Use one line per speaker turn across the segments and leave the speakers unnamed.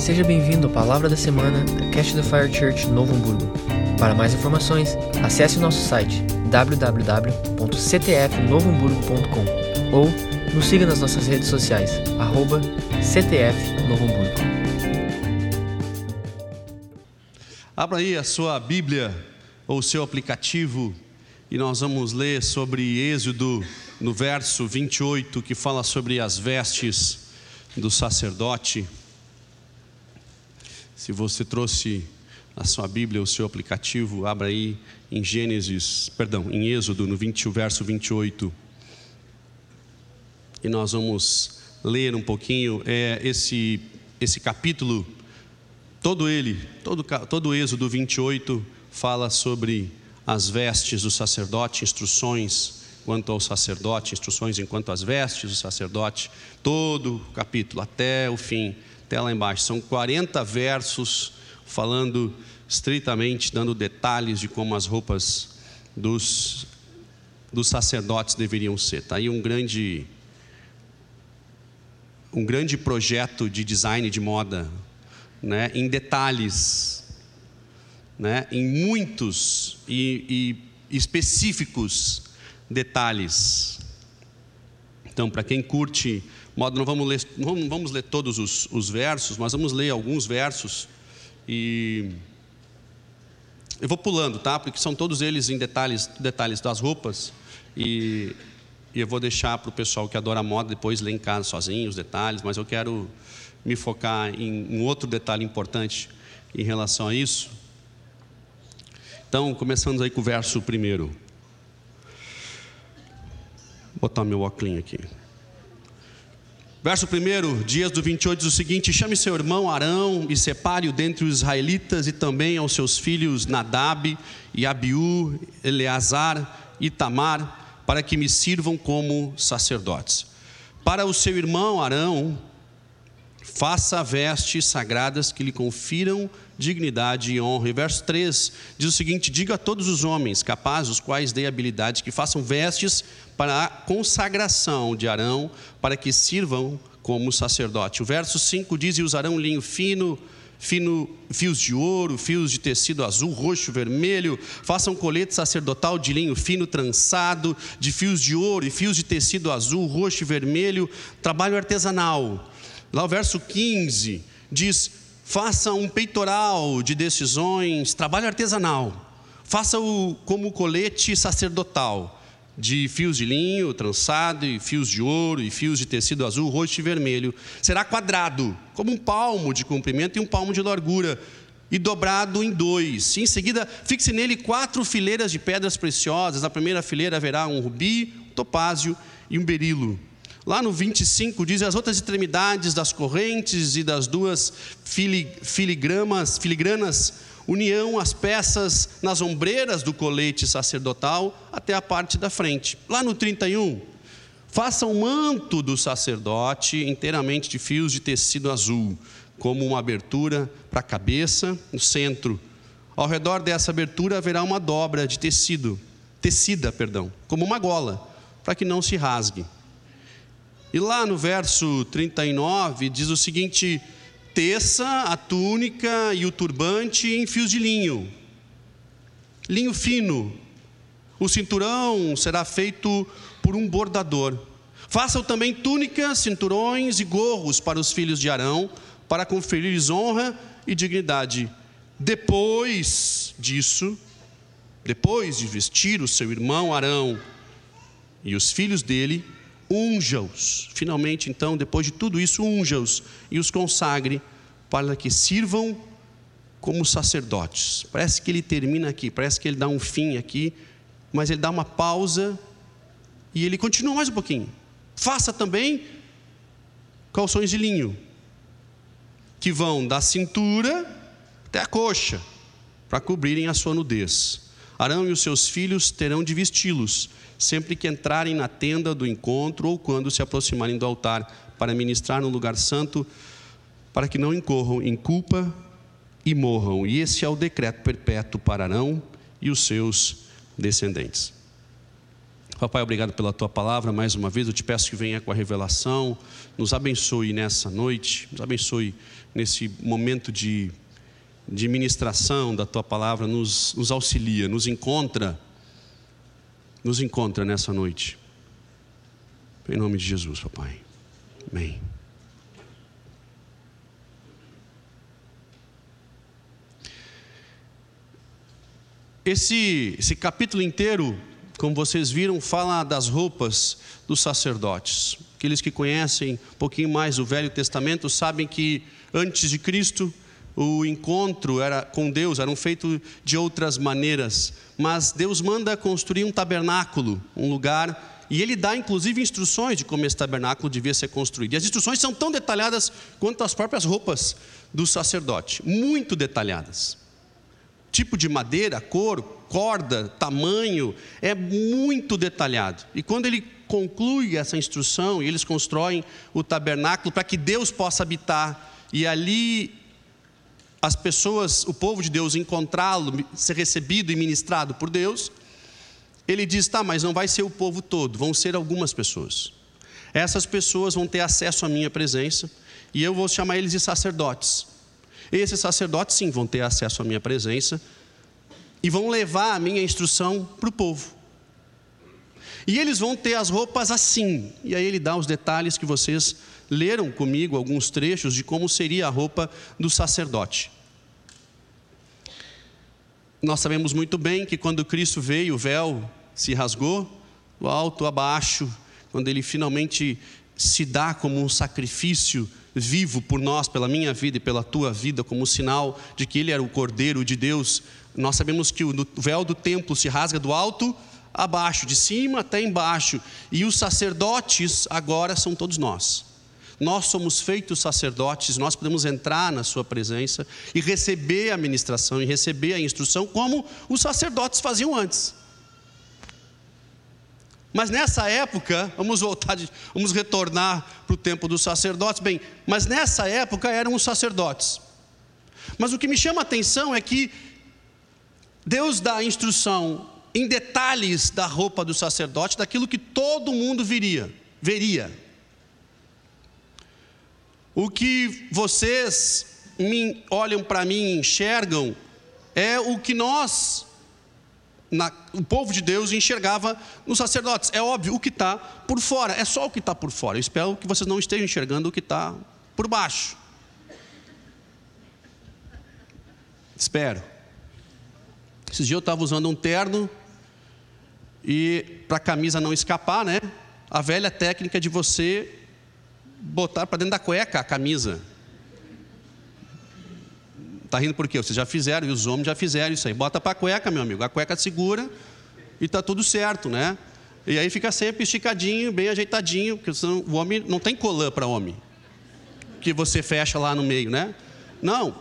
Seja bem-vindo à Palavra da Semana da Cash the Fire Church Novo Hamburgo. Para mais informações, acesse o nosso site www.ctfnovohamburgo.com ou nos siga nas nossas redes sociais, arroba.
Abra aí a sua Bíblia ou o seu aplicativo e nós vamos ler sobre Êxodo no verso 28, que fala sobre as vestes do sacerdote. Se você trouxe a sua Bíblia, o seu aplicativo, abra aí em Gênesis, perdão, em Êxodo, no 20, verso 28. E nós vamos ler um pouquinho é, esse, esse capítulo, todo ele, todo, todo Êxodo 28 fala sobre as vestes do sacerdote, instruções quanto ao sacerdote, instruções enquanto às vestes do sacerdote, todo o capítulo, até o fim até lá embaixo. São 40 versos falando estritamente, dando detalhes de como as roupas dos, dos sacerdotes deveriam ser. Está aí um grande, um grande projeto de design de moda, né, em detalhes, né, em muitos e, e específicos detalhes. Então, para quem curte modo, não vamos ler, não vamos ler todos os, os versos, mas vamos ler alguns versos e eu vou pulando, tá? Porque são todos eles em detalhes, detalhes das roupas e, e eu vou deixar para o pessoal que adora moda depois ler em casa sozinho os detalhes, mas eu quero me focar em um outro detalhe importante em relação a isso. Então, começando aí com o verso primeiro. Vou botar meu óculos aqui. Verso 1, dias do 28 diz o seguinte: Chame seu irmão Arão e separe-o dentre os israelitas e também aos seus filhos Nadab e Abiú, Eleazar e Tamar, para que me sirvam como sacerdotes. Para o seu irmão Arão, faça vestes sagradas que lhe confiram dignidade e honra. E verso 3 diz o seguinte: Diga a todos os homens capazes, os quais dei habilidade, que façam vestes para a consagração de Arão, para que sirvam como sacerdote. O verso 5 diz: E usarão linho fino, fino, fios de ouro, fios de tecido azul, roxo, vermelho. Façam colete sacerdotal de linho fino trançado, de fios de ouro e fios de tecido azul, roxo e vermelho. Trabalho artesanal. Lá o verso 15 diz: faça um peitoral de decisões, trabalho artesanal, faça-o como colete sacerdotal, de fios de linho trançado, e fios de ouro, e fios de tecido azul, roxo e vermelho. Será quadrado, como um palmo de comprimento e um palmo de largura, e dobrado em dois. Em seguida, fixe nele quatro fileiras de pedras preciosas. Na primeira fileira haverá um rubi, um topázio e um berilo. Lá no 25 diz as outras extremidades das correntes e das duas filigramas, filigranas, união as peças nas ombreiras do colete sacerdotal até a parte da frente. Lá no 31, faça um manto do sacerdote inteiramente de fios de tecido azul, como uma abertura para a cabeça, no centro. Ao redor dessa abertura haverá uma dobra de tecido, tecida, perdão, como uma gola, para que não se rasgue. E lá no verso 39 diz o seguinte: teça a túnica e o turbante em fios de linho, linho fino. O cinturão será feito por um bordador. Façam também túnicas, cinturões e gorros para os filhos de Arão, para conferir-lhes honra e dignidade. Depois disso, depois de vestir o seu irmão Arão e os filhos dele, unja-os. Finalmente, então, depois de tudo isso, unja-os e os consagre para que sirvam como sacerdotes. Parece que ele termina aqui, parece que ele dá um fim aqui, mas ele dá uma pausa e ele continua mais um pouquinho. Faça também calções de linho, que vão da cintura até a coxa, para cobrirem a sua nudez. Arão e os seus filhos terão de vesti-los sempre que entrarem na tenda do encontro ou quando se aproximarem do altar para ministrar no lugar santo, para que não incorram em culpa e morram. E esse é o decreto perpétuo para Arão e os seus descendentes. Papai, obrigado pela tua palavra mais uma vez. Eu te peço que venha com a revelação, nos abençoe nessa noite, nos abençoe nesse momento de, de ministração da tua palavra, nos, nos auxilia, nos encontra, nos encontra nessa noite. Em nome de Jesus, papai. Amém. Esse, esse capítulo inteiro, como vocês viram, fala das roupas dos sacerdotes. Aqueles que conhecem um pouquinho mais o Velho Testamento sabem que antes de Cristo o encontro era com Deus eram feito de outras maneiras, mas Deus manda construir um tabernáculo, um lugar, e ele dá inclusive instruções de como esse tabernáculo devia ser construído. E as instruções são tão detalhadas quanto as próprias roupas do sacerdote, muito detalhadas tipo de madeira, cor, corda, tamanho, é muito detalhado. E quando ele conclui essa instrução, e eles constroem o tabernáculo para que Deus possa habitar, e ali as pessoas, o povo de Deus, encontrá-lo, ser recebido e ministrado por Deus, ele diz: tá, mas não vai ser o povo todo, vão ser algumas pessoas. Essas pessoas vão ter acesso à minha presença, e eu vou chamar eles de sacerdotes. Esses sacerdotes, sim, vão ter acesso à minha presença e vão levar a minha instrução para o povo. E eles vão ter as roupas assim. E aí ele dá os detalhes que vocês leram comigo, alguns trechos de como seria a roupa do sacerdote. Nós sabemos muito bem que quando Cristo veio, o véu se rasgou, do alto a baixo, quando ele finalmente se dá como um sacrifício vivo por nós, pela minha vida e pela tua vida, como sinal de que Ele era o Cordeiro de Deus. Nós sabemos que o véu do templo se rasga do alto a baixo, de cima até embaixo, e os sacerdotes agora são todos nós. Nós somos feitos sacerdotes, nós podemos entrar na Sua presença e receber a ministração e receber a instrução, como os sacerdotes faziam antes. Mas nessa época, vamos voltar, vamos retornar para o tempo dos sacerdotes. Bem, mas nessa época eram os sacerdotes. Mas o que me chama a atenção é que Deus dá a instrução em detalhes da roupa do sacerdote, daquilo que todo mundo viria, veria. O que vocês olham para mim e enxergam é o que nós na, o povo de Deus enxergava nos sacerdotes. É óbvio, o que está por fora, é só o que está por fora. Eu espero que vocês não estejam enxergando o que está por baixo. Espero. Esses dias eu estava usando um terno e para a camisa não escapar, né? A velha técnica de você botar para dentro da cueca a camisa. Está rindo por quê? Vocês já fizeram, e os homens já fizeram isso aí. Bota para a cueca, meu amigo. A cueca segura e está tudo certo, né? E aí fica sempre esticadinho, bem ajeitadinho, porque senão o homem não tem colã para homem. Que você fecha lá no meio, né? Não,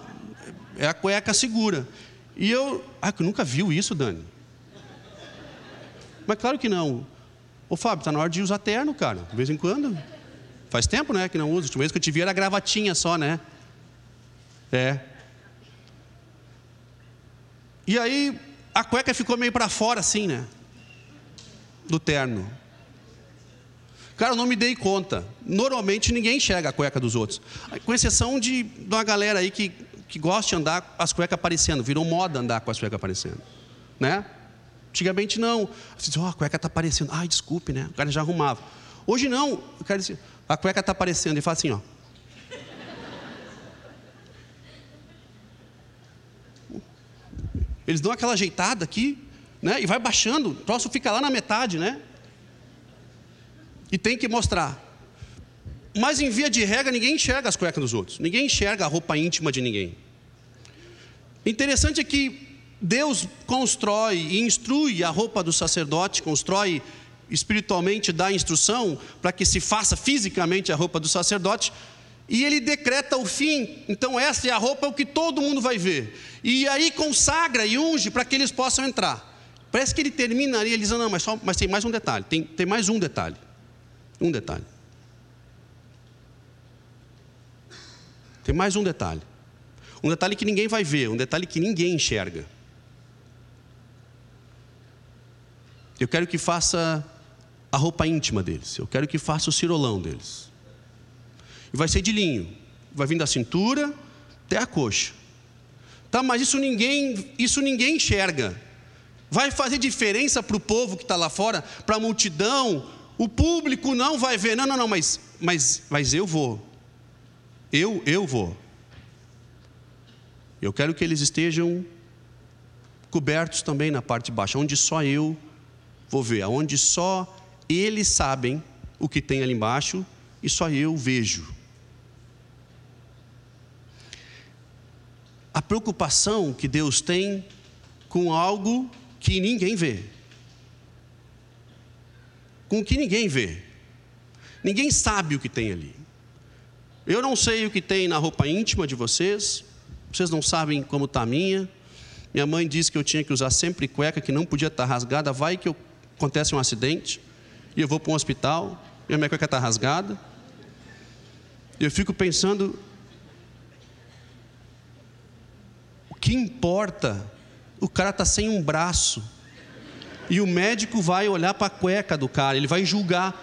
é a cueca segura. E eu. Ah, que nunca viu isso, Dani? Mas claro que não. Ô Fábio, está na hora de usar terno, cara, de vez em quando. Faz tempo, né, que não uso. A última vez que eu te vi era gravatinha só, né? É. E aí a cueca ficou meio para fora assim, né? Do terno. Cara, eu não me dei conta. Normalmente ninguém enxerga a cueca dos outros. Com exceção de, de uma galera aí que, que gosta de andar as cuecas aparecendo. Virou moda andar com as cuecas aparecendo. Né? Antigamente não. Você diz, oh, a cueca está aparecendo. Ai, desculpe, né? O cara já arrumava. Hoje não. O cara diz, a cueca está aparecendo. E fala assim, ó. Eles dão aquela ajeitada aqui, né? E vai baixando, o troço fica lá na metade, né? E tem que mostrar. Mas em via de regra, ninguém enxerga as cuecas dos outros, ninguém enxerga a roupa íntima de ninguém. Interessante é que Deus constrói e instrui a roupa do sacerdote, constrói espiritualmente, dá instrução para que se faça fisicamente a roupa do sacerdote, e ele decreta o fim. Então, essa é a roupa o que todo mundo vai ver. E aí consagra e unge para que eles possam entrar. Parece que ele termina ele diz: Não, mas, só, mas tem mais um detalhe. Tem, tem mais um detalhe. Um detalhe. Tem mais um detalhe. Um detalhe que ninguém vai ver, um detalhe que ninguém enxerga. Eu quero que faça a roupa íntima deles. Eu quero que faça o cirolão deles. E vai ser de linho. Vai vir da cintura até a coxa. Tá, mas isso ninguém, isso ninguém enxerga. Vai fazer diferença para o povo que está lá fora, para a multidão. O público não vai ver. Não, não, não, mas, mas, mas eu vou. Eu, eu vou. Eu quero que eles estejam cobertos também na parte de baixo, onde só eu vou ver, onde só eles sabem o que tem ali embaixo e só eu vejo. A preocupação que Deus tem com algo que ninguém vê. Com o que ninguém vê. Ninguém sabe o que tem ali. Eu não sei o que tem na roupa íntima de vocês, vocês não sabem como está a minha. Minha mãe disse que eu tinha que usar sempre cueca, que não podia estar tá rasgada. Vai que acontece um acidente e eu vou para um hospital e a minha cueca está rasgada. Eu fico pensando, o que importa? O cara está sem um braço. E o médico vai olhar para a cueca do cara, ele vai julgar.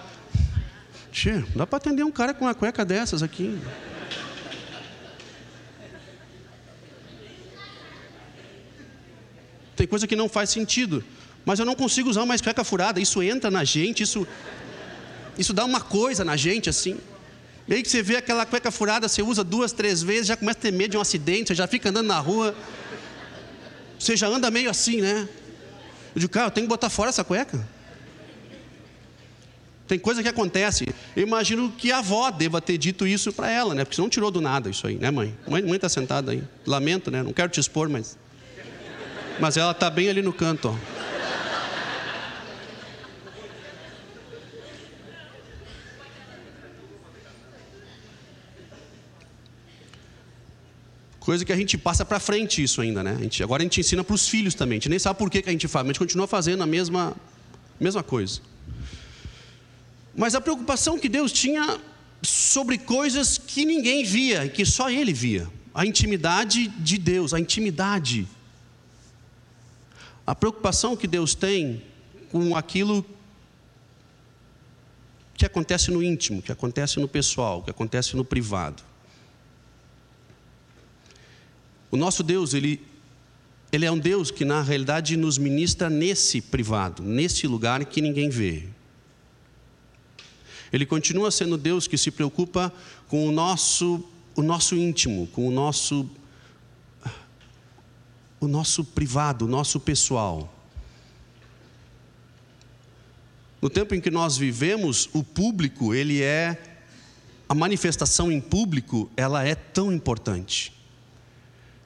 Tchê, dá para atender um cara com uma cueca dessas aqui. Tem coisa que não faz sentido mas eu não consigo usar mais cueca furada. Isso entra na gente, isso, isso dá uma coisa na gente assim. Meio que você vê aquela cueca furada, você usa duas, três vezes, já começa a ter medo de um acidente, você já fica andando na rua. Você já anda meio assim, né? Eu digo, cara, eu tenho que botar fora essa cueca. Tem coisa que acontece. Eu imagino que a avó deva ter dito isso para ela, né? Porque você não tirou do nada isso aí, né, mãe? Mãe, está sentada aí. Lamento, né? Não quero te expor, mas. Mas ela está bem ali no canto, ó. Coisa que a gente passa para frente isso ainda, né? A gente, agora a gente ensina para os filhos também. A gente nem sabe por que, que a gente faz, mas a gente continua fazendo a mesma, mesma coisa. Mas a preocupação que Deus tinha sobre coisas que ninguém via, que só Ele via. A intimidade de Deus, a intimidade. A preocupação que Deus tem com aquilo que acontece no íntimo, que acontece no pessoal, que acontece no privado. O nosso Deus, ele, ele é um Deus que na realidade nos ministra nesse privado, nesse lugar que ninguém vê. Ele continua sendo Deus que se preocupa com o nosso, o nosso íntimo, com o nosso, o nosso privado, o nosso pessoal. No tempo em que nós vivemos, o público, ele é a manifestação em público, ela é tão importante.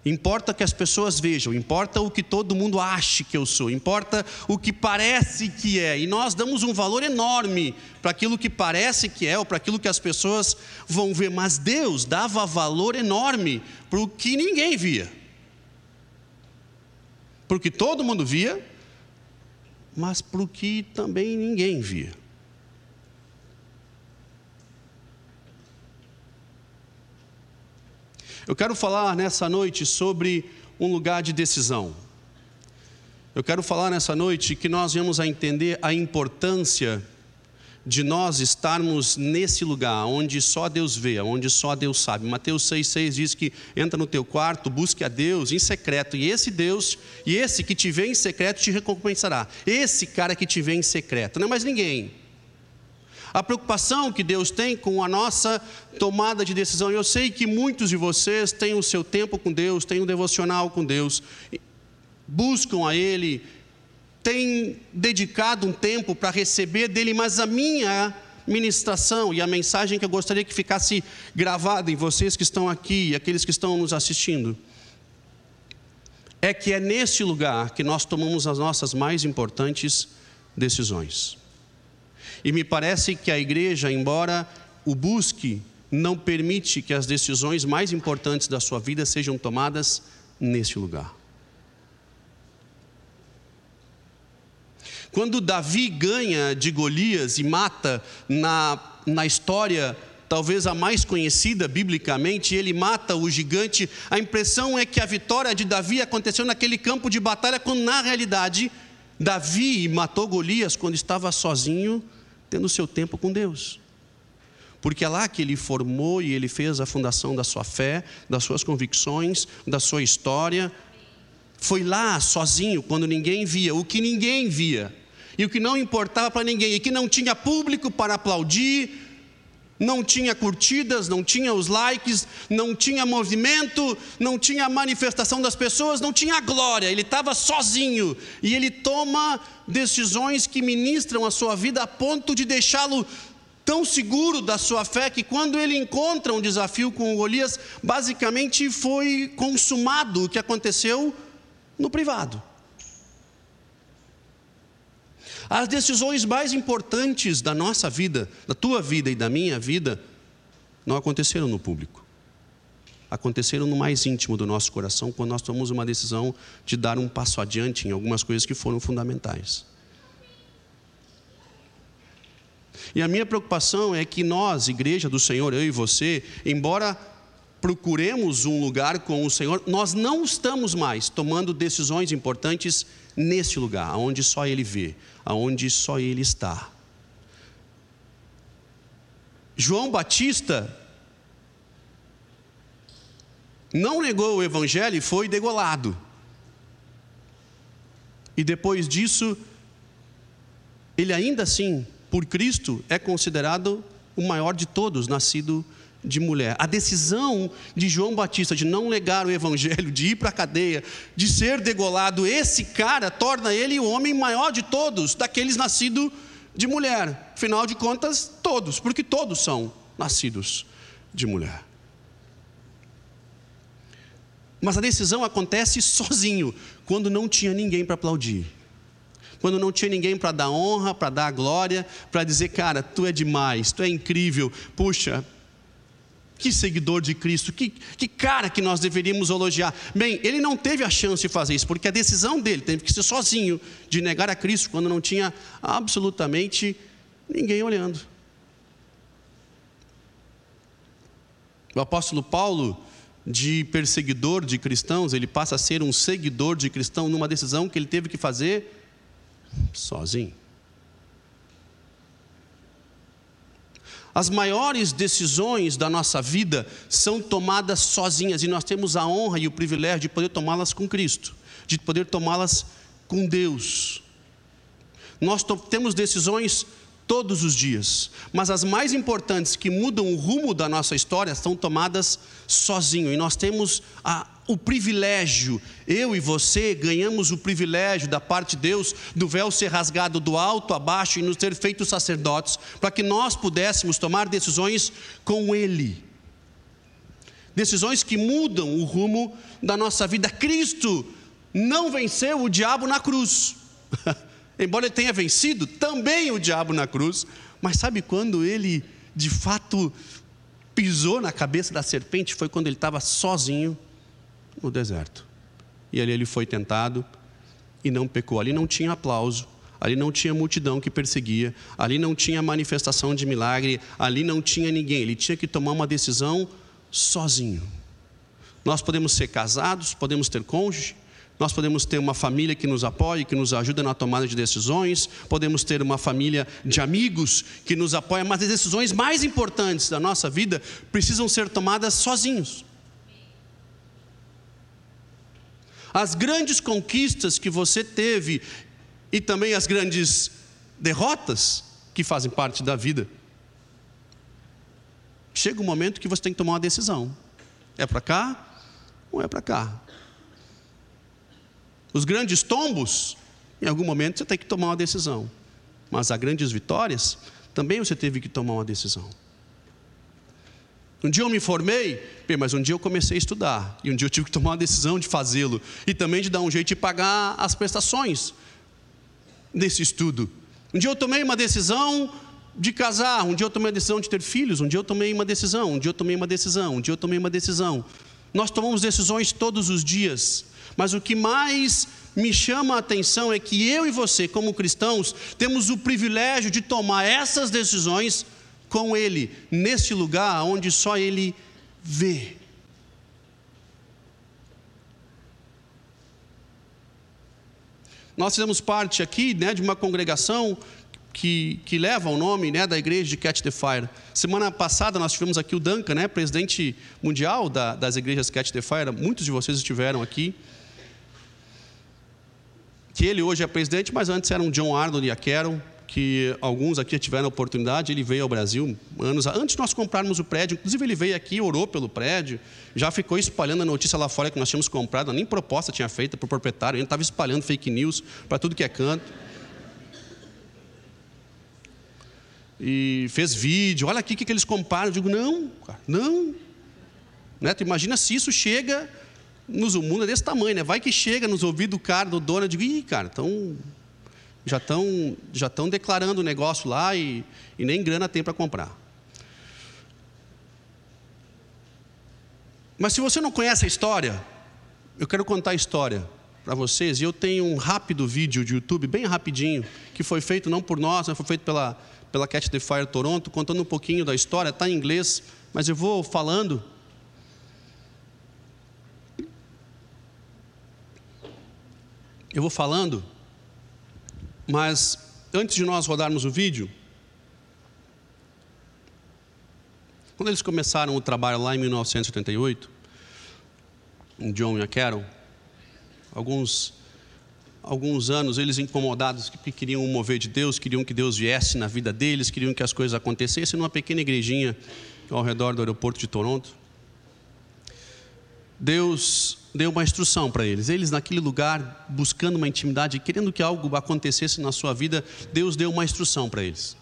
Importa que as pessoas vejam, importa o que todo mundo ache que eu sou, importa o que parece que é. E nós damos um valor enorme para aquilo que parece que é, ou para aquilo que as pessoas vão ver. Mas Deus dava valor enorme para o que ninguém via. Porque todo mundo via, mas para o que também ninguém via. Eu quero falar nessa noite sobre um lugar de decisão. Eu quero falar nessa noite que nós vamos a entender a importância de nós estarmos nesse lugar onde só Deus vê, onde só Deus sabe. Mateus 6,6 diz que entra no teu quarto, busque a Deus em secreto, e esse Deus, e esse que te vê em secreto te recompensará. Esse cara que te vê em secreto, não é mais ninguém. A preocupação que Deus tem com a nossa tomada de decisão. Eu sei que muitos de vocês têm o seu tempo com Deus, têm um devocional com Deus, buscam a Ele, têm dedicado um tempo para receber dele, mas a minha ministração e a mensagem que eu gostaria que ficasse gravada em vocês que estão aqui aqueles que estão nos assistindo é que é nesse lugar que nós tomamos as nossas mais importantes decisões. E me parece que a igreja, embora o busque, não permite que as decisões mais importantes da sua vida sejam tomadas nesse lugar. Quando Davi ganha de Golias e mata na, na história, talvez a mais conhecida biblicamente, ele mata o gigante, a impressão é que a vitória de Davi aconteceu naquele campo de batalha, quando na realidade Davi matou Golias quando estava sozinho tendo seu tempo com Deus. Porque é lá que ele formou e ele fez a fundação da sua fé, das suas convicções, da sua história. Foi lá sozinho, quando ninguém via, o que ninguém via, e o que não importava para ninguém, e que não tinha público para aplaudir, não tinha curtidas, não tinha os likes, não tinha movimento, não tinha manifestação das pessoas, não tinha glória, ele estava sozinho e ele toma decisões que ministram a sua vida a ponto de deixá-lo tão seguro da sua fé que quando ele encontra um desafio com Golias, basicamente foi consumado o que aconteceu no privado. As decisões mais importantes da nossa vida, da tua vida e da minha vida, não aconteceram no público. Aconteceram no mais íntimo do nosso coração, quando nós tomamos uma decisão de dar um passo adiante em algumas coisas que foram fundamentais. E a minha preocupação é que nós, igreja do Senhor, eu e você, embora procuremos um lugar com o Senhor, nós não estamos mais tomando decisões importantes nesse lugar, onde só Ele vê, aonde só Ele está. João Batista não negou o Evangelho e foi degolado. E depois disso, ele ainda assim, por Cristo, é considerado o maior de todos, nascido de mulher. A decisão de João Batista de não negar o evangelho, de ir para a cadeia, de ser degolado, esse cara torna ele o homem maior de todos, daqueles nascidos de mulher. Afinal de contas, todos, porque todos são nascidos de mulher. Mas a decisão acontece sozinho, quando não tinha ninguém para aplaudir. Quando não tinha ninguém para dar honra, para dar glória, para dizer, cara, tu é demais, tu é incrível, puxa, que seguidor de Cristo, que, que cara que nós deveríamos elogiar. Bem, ele não teve a chance de fazer isso, porque a decisão dele teve que ser sozinho, de negar a Cristo, quando não tinha absolutamente ninguém olhando. O apóstolo Paulo, de perseguidor de cristãos, ele passa a ser um seguidor de cristão numa decisão que ele teve que fazer sozinho. As maiores decisões da nossa vida são tomadas sozinhas e nós temos a honra e o privilégio de poder tomá-las com Cristo, de poder tomá-las com Deus. Nós temos decisões todos os dias, mas as mais importantes que mudam o rumo da nossa história são tomadas sozinho e nós temos a o privilégio, eu e você ganhamos o privilégio da parte de Deus do véu ser rasgado do alto a baixo e nos ter feito sacerdotes, para que nós pudéssemos tomar decisões com Ele. Decisões que mudam o rumo da nossa vida. Cristo não venceu o diabo na cruz. Embora ele tenha vencido também o diabo na cruz, mas sabe quando ele de fato pisou na cabeça da serpente? Foi quando ele estava sozinho no deserto. E ali ele foi tentado e não pecou. Ali não tinha aplauso, ali não tinha multidão que perseguia, ali não tinha manifestação de milagre, ali não tinha ninguém. Ele tinha que tomar uma decisão sozinho. Nós podemos ser casados, podemos ter cônjuge, nós podemos ter uma família que nos apoie, que nos ajuda na tomada de decisões, podemos ter uma família de amigos que nos apoia, mas as decisões mais importantes da nossa vida precisam ser tomadas sozinhos. As grandes conquistas que você teve e também as grandes derrotas que fazem parte da vida. Chega um momento que você tem que tomar uma decisão: é para cá ou é para cá? Os grandes tombos, em algum momento você tem que tomar uma decisão, mas as grandes vitórias, também você teve que tomar uma decisão. Um dia eu me formei, mas um dia eu comecei a estudar. E um dia eu tive que tomar uma decisão de fazê-lo. E também de dar um jeito de pagar as prestações desse estudo. Um dia eu tomei uma decisão de casar. Um dia eu tomei a decisão de ter filhos. Um dia eu tomei uma decisão. Um dia eu tomei uma decisão. Um dia eu tomei uma decisão. Nós tomamos decisões todos os dias. Mas o que mais me chama a atenção é que eu e você, como cristãos, temos o privilégio de tomar essas decisões com Ele, neste lugar onde só Ele vê. Nós fizemos parte aqui né, de uma congregação que, que leva o nome né, da igreja de Catch the Fire. Semana passada nós tivemos aqui o Duncan, né, presidente mundial da, das igrejas Catch the Fire. Muitos de vocês estiveram aqui. Que ele hoje é presidente, mas antes era um John Arnold e a Carol, que alguns aqui tiveram a oportunidade. Ele veio ao Brasil anos antes de nós comprarmos o prédio. Inclusive ele veio aqui, orou pelo prédio, já ficou espalhando a notícia lá fora que nós tínhamos comprado. Nem proposta tinha feita para o proprietário. Ele estava espalhando fake news para tudo que é canto. E fez vídeo, olha aqui o que, que eles comparam. Eu digo, não, cara, não. Né? Tu imagina se isso chega nos, o mundo é desse tamanho, né? Vai que chega nos ouvidos do cara, do dono, eu digo, ih, cara, então já estão já tão declarando o negócio lá e, e nem grana tem para comprar. Mas se você não conhece a história, eu quero contar a história para vocês. E eu tenho um rápido vídeo de YouTube, bem rapidinho, que foi feito não por nós, mas foi feito pela pela Catch the Fire Toronto, contando um pouquinho da história, está em inglês, mas eu vou falando. Eu vou falando, mas antes de nós rodarmos o vídeo, quando eles começaram o trabalho lá em 1978, o John e a Carol, alguns alguns anos, eles incomodados que queriam mover de Deus, queriam que Deus viesse na vida deles, queriam que as coisas acontecessem numa pequena igrejinha ao redor do aeroporto de Toronto. Deus deu uma instrução para eles. Eles naquele lugar, buscando uma intimidade, querendo que algo acontecesse na sua vida, Deus deu uma instrução para eles.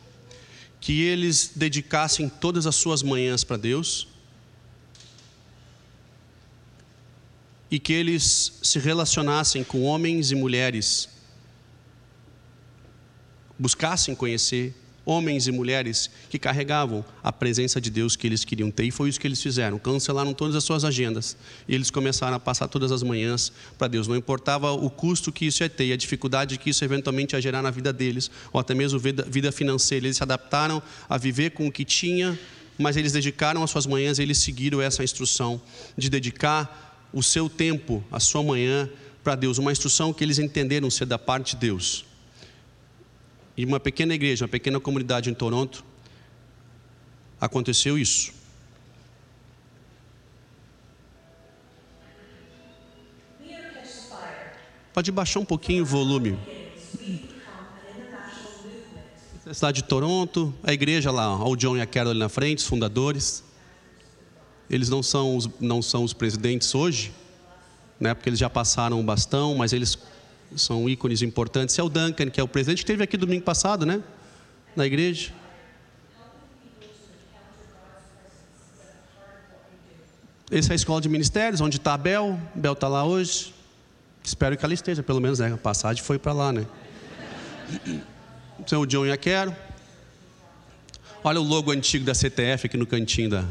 Que eles dedicassem todas as suas manhãs para Deus, e que eles se relacionassem com homens e mulheres, buscassem conhecer homens e mulheres que carregavam a presença de Deus que eles queriam ter, e foi isso que eles fizeram. Cancelaram todas as suas agendas e eles começaram a passar todas as manhãs para Deus. Não importava o custo que isso ia ter, a dificuldade que isso eventualmente ia gerar na vida deles, ou até mesmo vida financeira. Eles se adaptaram a viver com o que tinha, mas eles dedicaram as suas manhãs e eles seguiram essa instrução de dedicar o seu tempo, a sua manhã para Deus, uma instrução que eles entenderam ser da parte de Deus. E uma pequena igreja, uma pequena comunidade em Toronto, aconteceu isso. Pode baixar um pouquinho o volume. A cidade de Toronto, a igreja lá, o John e a Carol ali na frente, os fundadores. Eles não são os, não são os presidentes hoje, né, porque eles já passaram o bastão, mas eles são ícones importantes. É o Duncan, que é o presidente, que esteve aqui domingo passado, né? Na igreja. Essa é a escola de ministérios, onde está a Bel. Bel está lá hoje. Espero que ela esteja, pelo menos, né? A passagem foi para lá, né? São o John Quero. Olha o logo antigo da CTF aqui no cantinho da,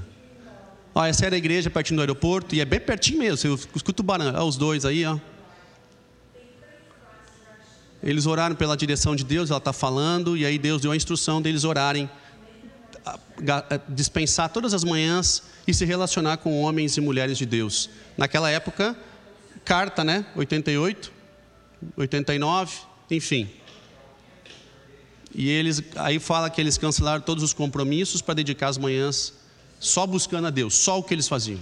Ó, essa era a igreja pertinho do aeroporto, e é bem pertinho mesmo. Você escuta o barulho. Olha os dois aí, ó. Eles oraram pela direção de Deus, ela está falando, e aí Deus deu a instrução deles orarem, dispensar todas as manhãs e se relacionar com homens e mulheres de Deus. Naquela época, carta, né? 88, 89, enfim. E eles, aí fala que eles cancelaram todos os compromissos para dedicar as manhãs só buscando a Deus, só o que eles faziam.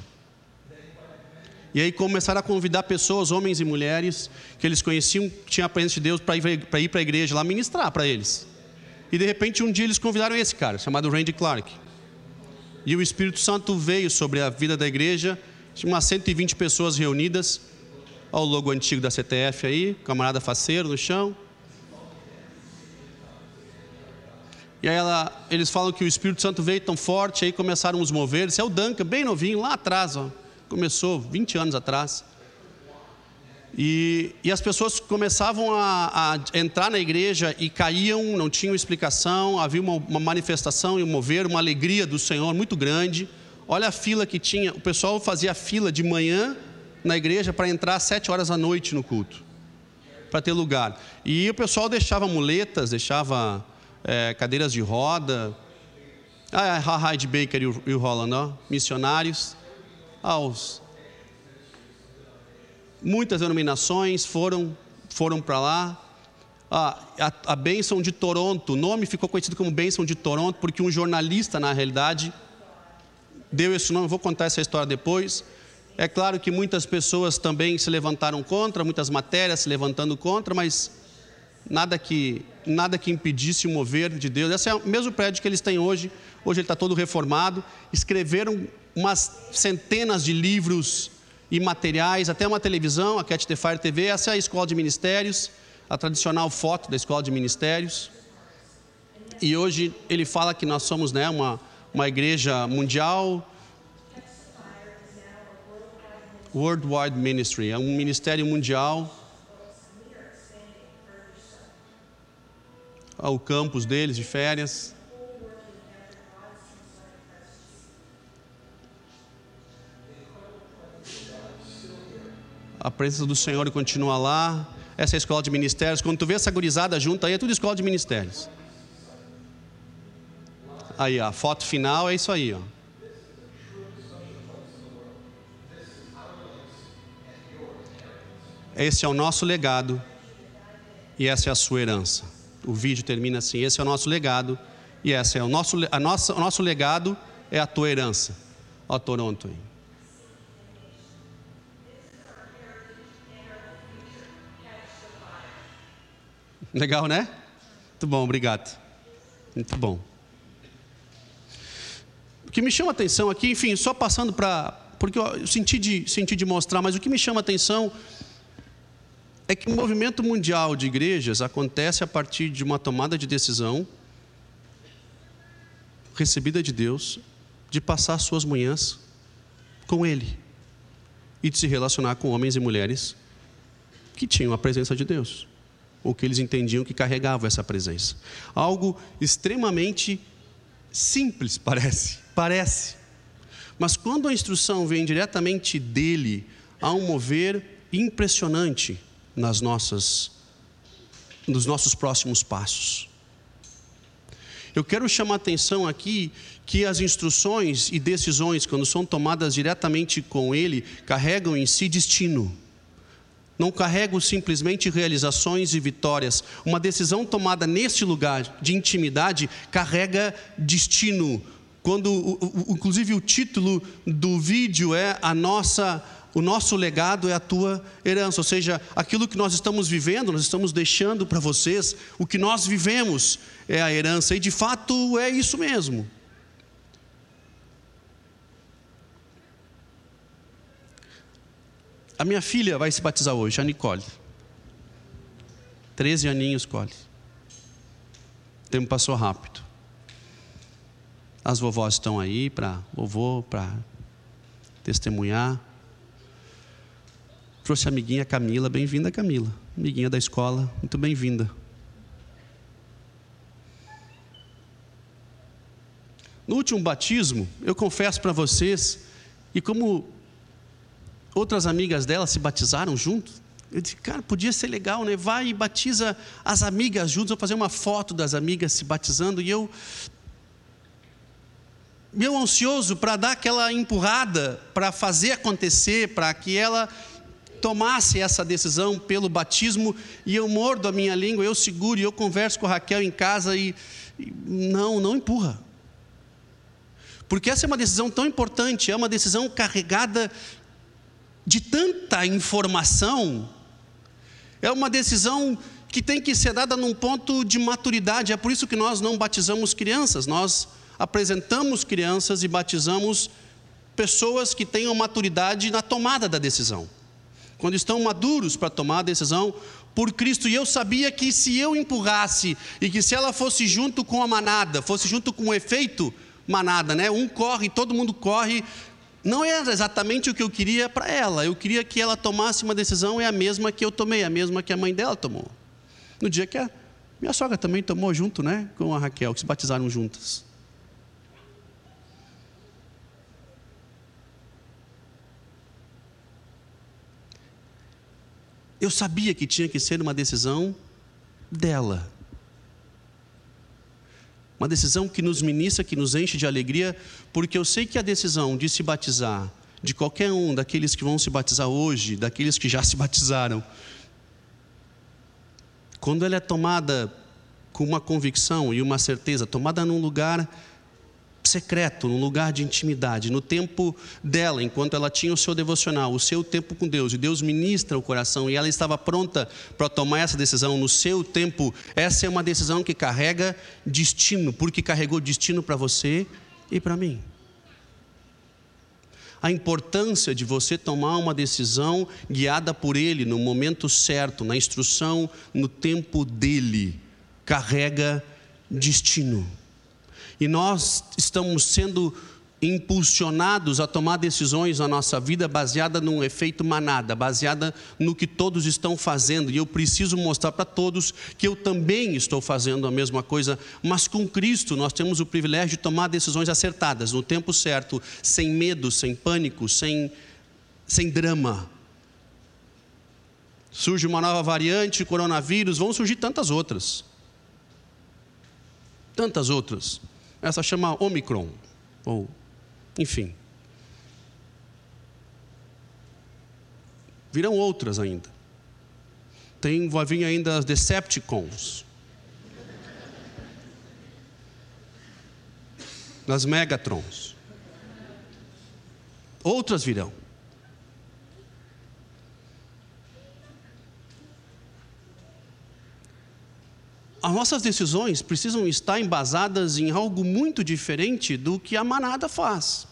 E aí começaram a convidar pessoas, homens e mulheres, que eles conheciam, que tinham a presença de Deus, para ir para a igreja lá ministrar para eles. E de repente um dia eles convidaram esse cara, chamado Randy Clark. E o Espírito Santo veio sobre a vida da igreja, tinha umas 120 pessoas reunidas. Olha o logo antigo da CTF aí, camarada faceiro no chão. E aí ela, eles falam que o Espírito Santo veio tão forte, aí começaram os mover. Esse é o Duncan, bem novinho, lá atrás, ó. começou 20 anos atrás. E, e as pessoas começavam a, a, entrar na igreja e caíam, não tinham explicação, havia uma, uma manifestação e um mover, uma alegria do Senhor muito grande. Olha a fila que tinha, o pessoal fazia fila de manhã na igreja para entrar às sete horas da noite no culto, para ter lugar. E o pessoal deixava muletas, deixava é, cadeiras de roda. Ah, a Hyde Baker e o, e o Holland, ó, missionários. Aos muitas denominações foram foram para lá. a, a, a bênção de Toronto. O nome ficou conhecido como bênção de Toronto porque um jornalista, na realidade, deu esse nome. Vou contar essa história depois. É claro que muitas pessoas também se levantaram contra, muitas matérias se levantando contra, mas nada que, nada que impedisse o mover de Deus. Esse é o mesmo prédio que eles têm hoje. Hoje ele está todo reformado. Escreveram umas centenas de livros e materiais, até uma televisão, a Cat the Fire TV. Essa é a escola de ministérios, a tradicional foto da escola de ministérios. E hoje ele fala que nós somos né, uma, uma igreja mundial, Worldwide Ministry, é um ministério mundial. Ao campus deles de férias. A presença do Senhor continua lá. Essa é escola de ministérios. Quando tu vê essa gurizada junto aí, é tudo escola de ministérios. Aí, a foto final é isso aí, ó. Esse é o nosso legado e essa é a sua herança. O vídeo termina assim: esse é o nosso legado e essa é o nosso, a nossa, o nosso legado é a tua herança. Ó Toronto. Legal, né? Muito bom, obrigado. Muito bom. O que me chama a atenção aqui, enfim, só passando para. Porque eu senti de, senti de mostrar, mas o que me chama a atenção é que o movimento mundial de igrejas acontece a partir de uma tomada de decisão recebida de Deus de passar suas manhãs com Ele e de se relacionar com homens e mulheres que tinham a presença de Deus ou que eles entendiam que carregavam essa presença. Algo extremamente simples, parece, parece. Mas quando a instrução vem diretamente dele, há um mover impressionante nas nossas, nos nossos próximos passos. Eu quero chamar a atenção aqui que as instruções e decisões, quando são tomadas diretamente com Ele, carregam em si destino. Não carregam simplesmente realizações e vitórias. Uma decisão tomada neste lugar de intimidade carrega destino. Quando, inclusive, o título do vídeo é a nossa o nosso legado é a tua herança, ou seja, aquilo que nós estamos vivendo, nós estamos deixando para vocês, o que nós vivemos é a herança, e de fato é isso mesmo. A minha filha vai se batizar hoje, a Nicole. 13 aninhos, Cole. O tempo passou rápido. As vovós estão aí para vovô, para testemunhar. Trouxe a amiguinha Camila, bem-vinda Camila, amiguinha da escola, muito bem-vinda. No último batismo, eu confesso para vocês, e como outras amigas dela se batizaram junto, eu disse, cara, podia ser legal, né? Vai e batiza as amigas juntos, vou fazer uma foto das amigas se batizando, e eu meu ansioso para dar aquela empurrada, para fazer acontecer, para que ela tomasse essa decisão pelo batismo e eu mordo a minha língua, eu seguro e eu converso com a Raquel em casa e, e não, não empurra. Porque essa é uma decisão tão importante, é uma decisão carregada de tanta informação, é uma decisão que tem que ser dada num ponto de maturidade, é por isso que nós não batizamos crianças, nós apresentamos crianças e batizamos pessoas que tenham maturidade na tomada da decisão quando estão maduros para tomar a decisão por Cristo. E eu sabia que se eu empurrasse e que se ela fosse junto com a manada, fosse junto com o efeito manada, né? Um corre, todo mundo corre. Não era exatamente o que eu queria para ela. Eu queria que ela tomasse uma decisão é a mesma que eu tomei, a mesma que a mãe dela tomou. No dia que a minha sogra também tomou junto, né, com a Raquel, que se batizaram juntas. Eu sabia que tinha que ser uma decisão dela. Uma decisão que nos ministra, que nos enche de alegria, porque eu sei que a decisão de se batizar, de qualquer um daqueles que vão se batizar hoje, daqueles que já se batizaram, quando ela é tomada com uma convicção e uma certeza, tomada num lugar secreto, num lugar de intimidade, no tempo dela, enquanto ela tinha o seu devocional, o seu tempo com Deus, e Deus ministra o coração, e ela estava pronta para tomar essa decisão no seu tempo, essa é uma decisão que carrega destino, porque carregou destino para você e para mim. A importância de você tomar uma decisão guiada por Ele no momento certo, na instrução, no tempo dele, carrega destino. E nós estamos sendo impulsionados a tomar decisões na nossa vida baseada num efeito manada, baseada no que todos estão fazendo. E eu preciso mostrar para todos que eu também estou fazendo a mesma coisa, mas com Cristo nós temos o privilégio de tomar decisões acertadas, no tempo certo, sem medo, sem pânico, sem, sem drama. Surge uma nova variante, coronavírus, vão surgir tantas outras. Tantas outras. Essa chama Omicron, ou enfim. Virão outras ainda. Tem, vai vir ainda as Decepticons. Nas Megatrons. Outras virão. As nossas decisões precisam estar embasadas em algo muito diferente do que a manada faz.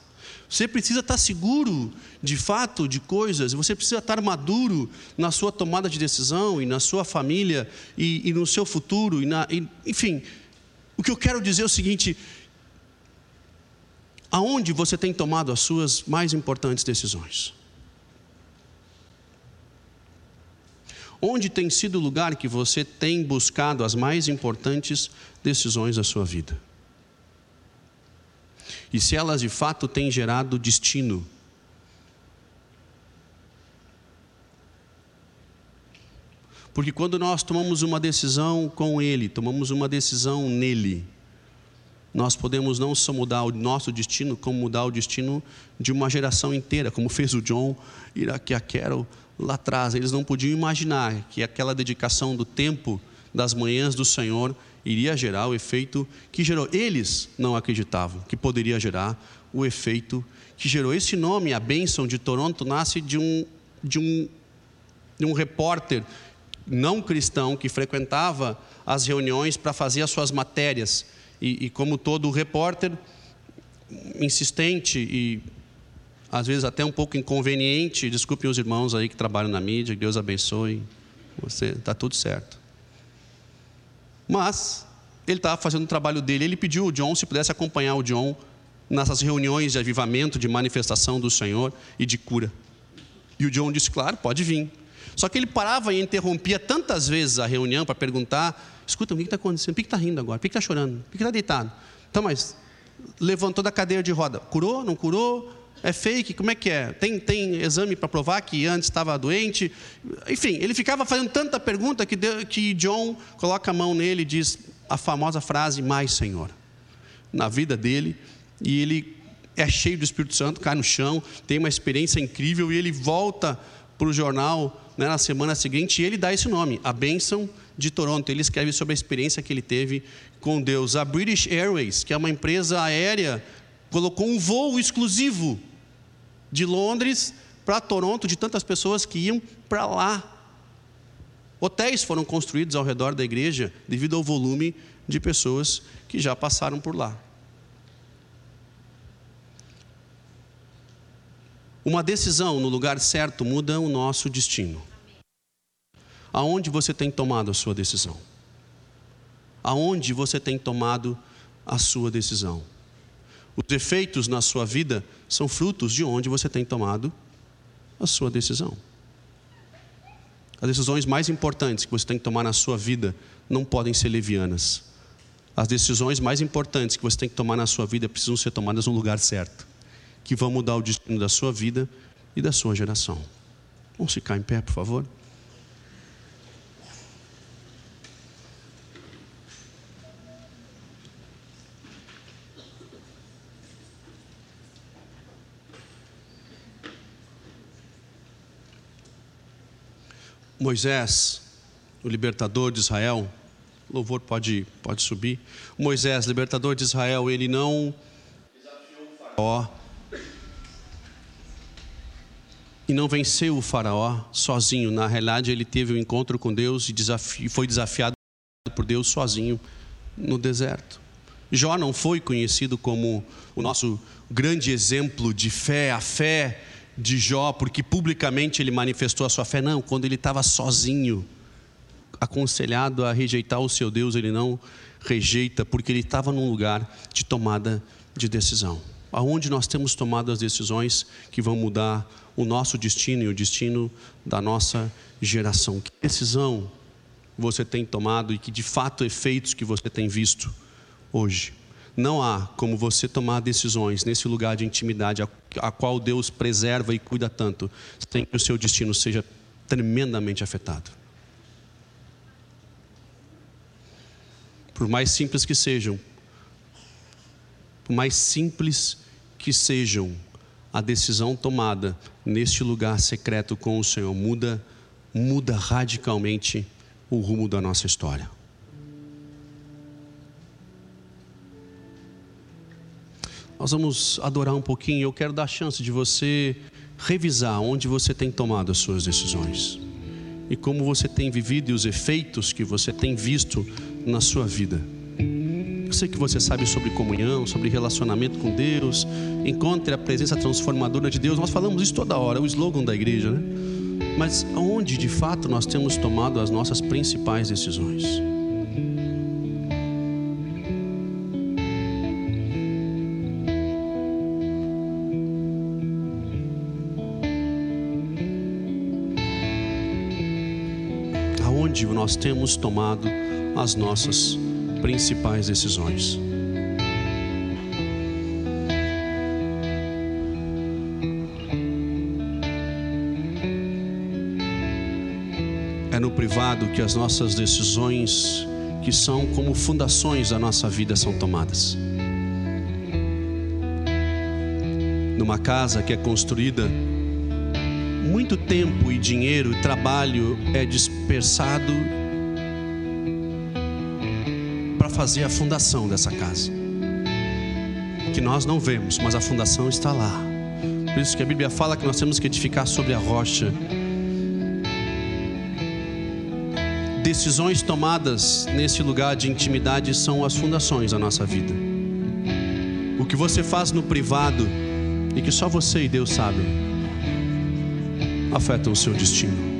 Você precisa estar seguro de fato de coisas, você precisa estar maduro na sua tomada de decisão e na sua família e, e no seu futuro, e na, e, enfim. O que eu quero dizer é o seguinte: aonde você tem tomado as suas mais importantes decisões? Onde tem sido o lugar que você tem buscado as mais importantes decisões da sua vida? E se elas de fato têm gerado destino? Porque quando nós tomamos uma decisão com Ele, tomamos uma decisão nele, nós podemos não só mudar o nosso destino, como mudar o destino de uma geração inteira, como fez o John Carol lá atrás, eles não podiam imaginar que aquela dedicação do tempo das manhãs do Senhor iria gerar o efeito que gerou. Eles não acreditavam que poderia gerar o efeito que gerou. Esse nome, a bênção de Toronto, nasce de um, de um, de um repórter não cristão que frequentava as reuniões para fazer as suas matérias. E, e como todo repórter, insistente e às vezes até um pouco inconveniente. Desculpem os irmãos aí que trabalham na mídia, que Deus abençoe. Você está tudo certo. Mas ele estava fazendo o trabalho dele. Ele pediu o John se pudesse acompanhar o John nessas reuniões de avivamento, de manifestação do Senhor e de cura. E o John disse: Claro, pode vir. Só que ele parava e interrompia tantas vezes a reunião para perguntar: Escuta, o que está acontecendo? Por que está rindo agora? Por que está chorando? Por que está deitado? Então, mas levantou da cadeira de roda. Curou? Não curou? É fake? Como é que é? Tem, tem exame para provar que antes estava doente? Enfim, ele ficava fazendo tanta pergunta que, que John coloca a mão nele e diz a famosa frase: Mais, Senhor. Na vida dele, e ele é cheio do Espírito Santo, cai no chão, tem uma experiência incrível e ele volta para o jornal né, na semana seguinte e ele dá esse nome, a bênção de Toronto. Ele escreve sobre a experiência que ele teve com Deus. A British Airways, que é uma empresa aérea, colocou um voo exclusivo de Londres para Toronto, de tantas pessoas que iam para lá. Hotéis foram construídos ao redor da igreja devido ao volume de pessoas que já passaram por lá. Uma decisão no lugar certo muda o nosso destino. Aonde você tem tomado a sua decisão? Aonde você tem tomado a sua decisão? Os efeitos na sua vida são frutos de onde você tem tomado a sua decisão. As decisões mais importantes que você tem que tomar na sua vida não podem ser levianas. As decisões mais importantes que você tem que tomar na sua vida precisam ser tomadas no lugar certo, que vão mudar o destino da sua vida e da sua geração. Vamos ficar em pé, por favor? Moisés o libertador de Israel, o louvor pode, pode subir. Moisés, libertador de Israel, ele não desafiou o faraó e não venceu o faraó sozinho. Na realidade, ele teve um encontro com Deus e desafi foi desafiado por Deus sozinho no deserto. Jó não foi conhecido como o nosso grande exemplo de fé, a fé de Jó, porque publicamente ele manifestou a sua fé. Não, quando ele estava sozinho, aconselhado a rejeitar o seu Deus, ele não rejeita, porque ele estava num lugar de tomada de decisão. Aonde nós temos tomado as decisões que vão mudar o nosso destino e o destino da nossa geração. Que decisão você tem tomado e que de fato efeitos que você tem visto hoje? Não há como você tomar decisões nesse lugar de intimidade a, a qual Deus preserva e cuida tanto, sem que o seu destino seja tremendamente afetado. Por mais simples que sejam, por mais simples que sejam a decisão tomada neste lugar secreto com o Senhor muda, muda radicalmente o rumo da nossa história. Nós vamos adorar um pouquinho. Eu quero dar a chance de você revisar onde você tem tomado as suas decisões e como você tem vivido e os efeitos que você tem visto na sua vida. Eu sei que você sabe sobre comunhão, sobre relacionamento com Deus, encontre a presença transformadora de Deus. Nós falamos isso toda hora, é o slogan da igreja, né? Mas onde de fato nós temos tomado as nossas principais decisões? Nós temos tomado as nossas principais decisões. É no privado que as nossas decisões, que são como fundações da nossa vida, são tomadas. Numa casa que é construída, muito tempo e dinheiro e trabalho é dispersado fazer a fundação dessa casa. Que nós não vemos, mas a fundação está lá. Por isso que a Bíblia fala que nós temos que edificar sobre a rocha. Decisões tomadas nesse lugar de intimidade são as fundações da nossa vida. O que você faz no privado e que só você e Deus sabem, afeta o seu destino.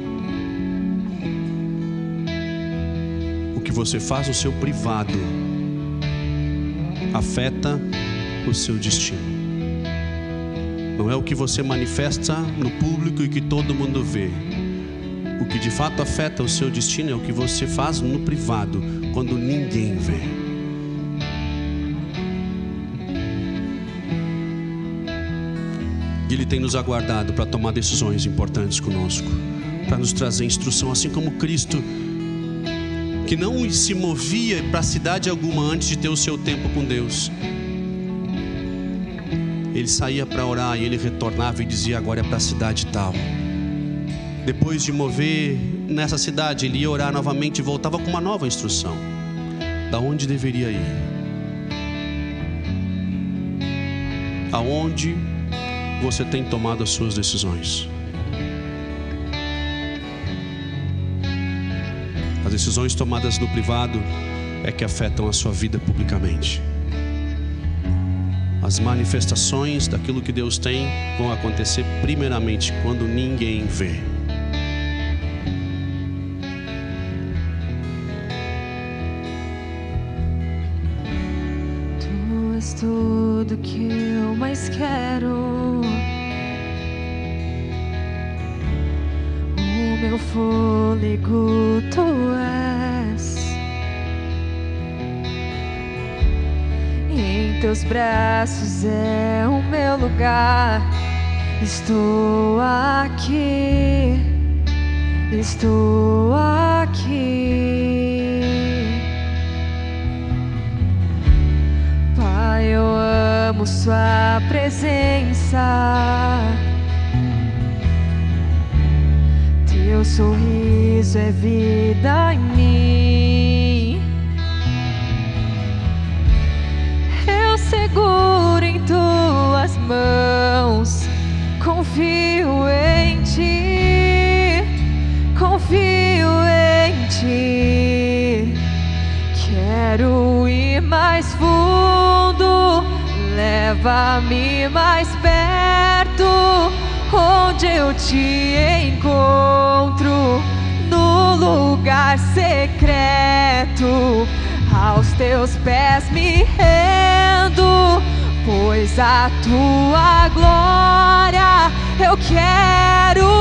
Você faz no seu privado afeta o seu destino. Não é o que você manifesta no público e que todo mundo vê. O que de fato afeta o seu destino é o que você faz no privado, quando ninguém vê. Ele tem nos aguardado para tomar decisões importantes conosco, para nos trazer instrução, assim como Cristo que não se movia para cidade alguma antes de ter o seu tempo com Deus. Ele saía para orar e ele retornava e dizia: Agora é para a cidade tal. Depois de mover nessa cidade, ele ia orar novamente e voltava com uma nova instrução: da onde deveria ir, aonde você tem tomado as suas decisões. Decisões tomadas no privado é que afetam a sua vida publicamente. As manifestações daquilo que Deus tem vão acontecer primeiramente quando ninguém vê.
Tu és tudo que eu mais quero. Meu fôlego tu teus braços é o meu lugar. Estou aqui, estou aqui. Pai, eu amo Sua presença. Teu sorriso é vida em mim. Eu seguro em tuas mãos, confio em ti, confio em ti. Quero ir mais fundo, leva-me mais perto, onde eu te encontro, no lugar secreto. Aos teus pés me rendo, pois a tua glória eu quero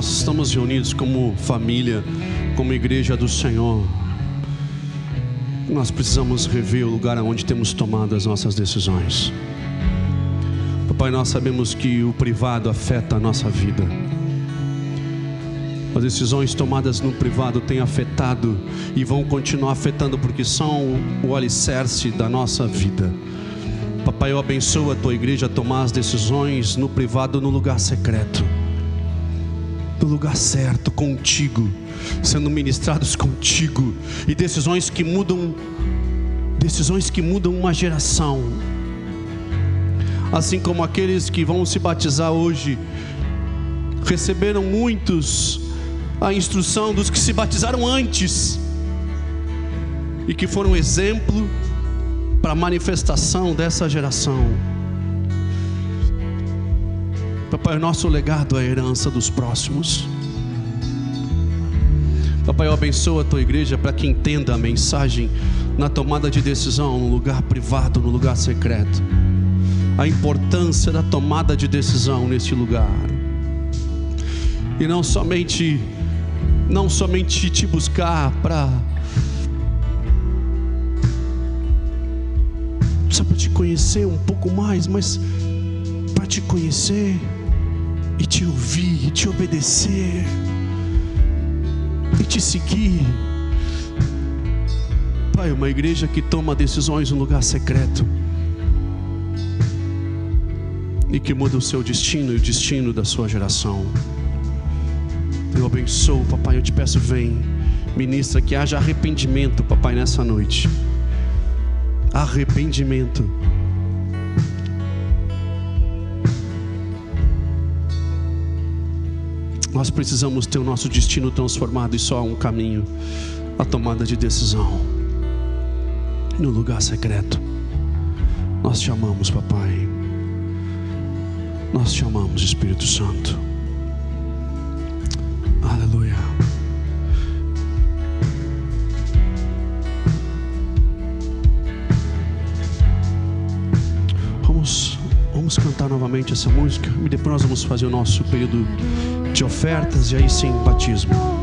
nós estamos reunidos como família, como igreja do Senhor. Nós precisamos rever o lugar onde temos tomado as nossas decisões. Papai, nós sabemos que o privado afeta a nossa vida. As decisões tomadas no privado têm afetado e vão continuar afetando porque são o alicerce da nossa vida. Papai, eu abençoo a tua igreja a tomar as decisões no privado, no lugar secreto, no lugar certo, contigo, sendo ministrados contigo, e decisões que mudam, decisões que mudam uma geração. Assim como aqueles que vão se batizar hoje, receberam muitos a instrução dos que se batizaram antes e que foram exemplo para a manifestação dessa geração. Papai, o nosso legado é a herança dos próximos. Papai, eu abençoo a tua igreja para que entenda a mensagem na tomada de decisão, no lugar privado, no lugar secreto. A importância da tomada de decisão nesse lugar. E não somente não somente te buscar para só para te conhecer um pouco mais, mas para te conhecer e te ouvir, e te obedecer e te seguir. Pai, uma igreja que toma decisões no lugar secreto e que muda o seu destino e o destino da sua geração. Eu abençoo, papai. Eu te peço, vem, ministra, que haja arrependimento, papai, nessa noite. Arrependimento. Nós precisamos ter o nosso destino transformado e só há um caminho a tomada de decisão no lugar secreto. Nós te amamos, papai. Nós te amamos, Espírito Santo. Aleluia. Vamos, vamos cantar novamente essa música e depois nós vamos fazer o nosso período de ofertas e aí sim batismo.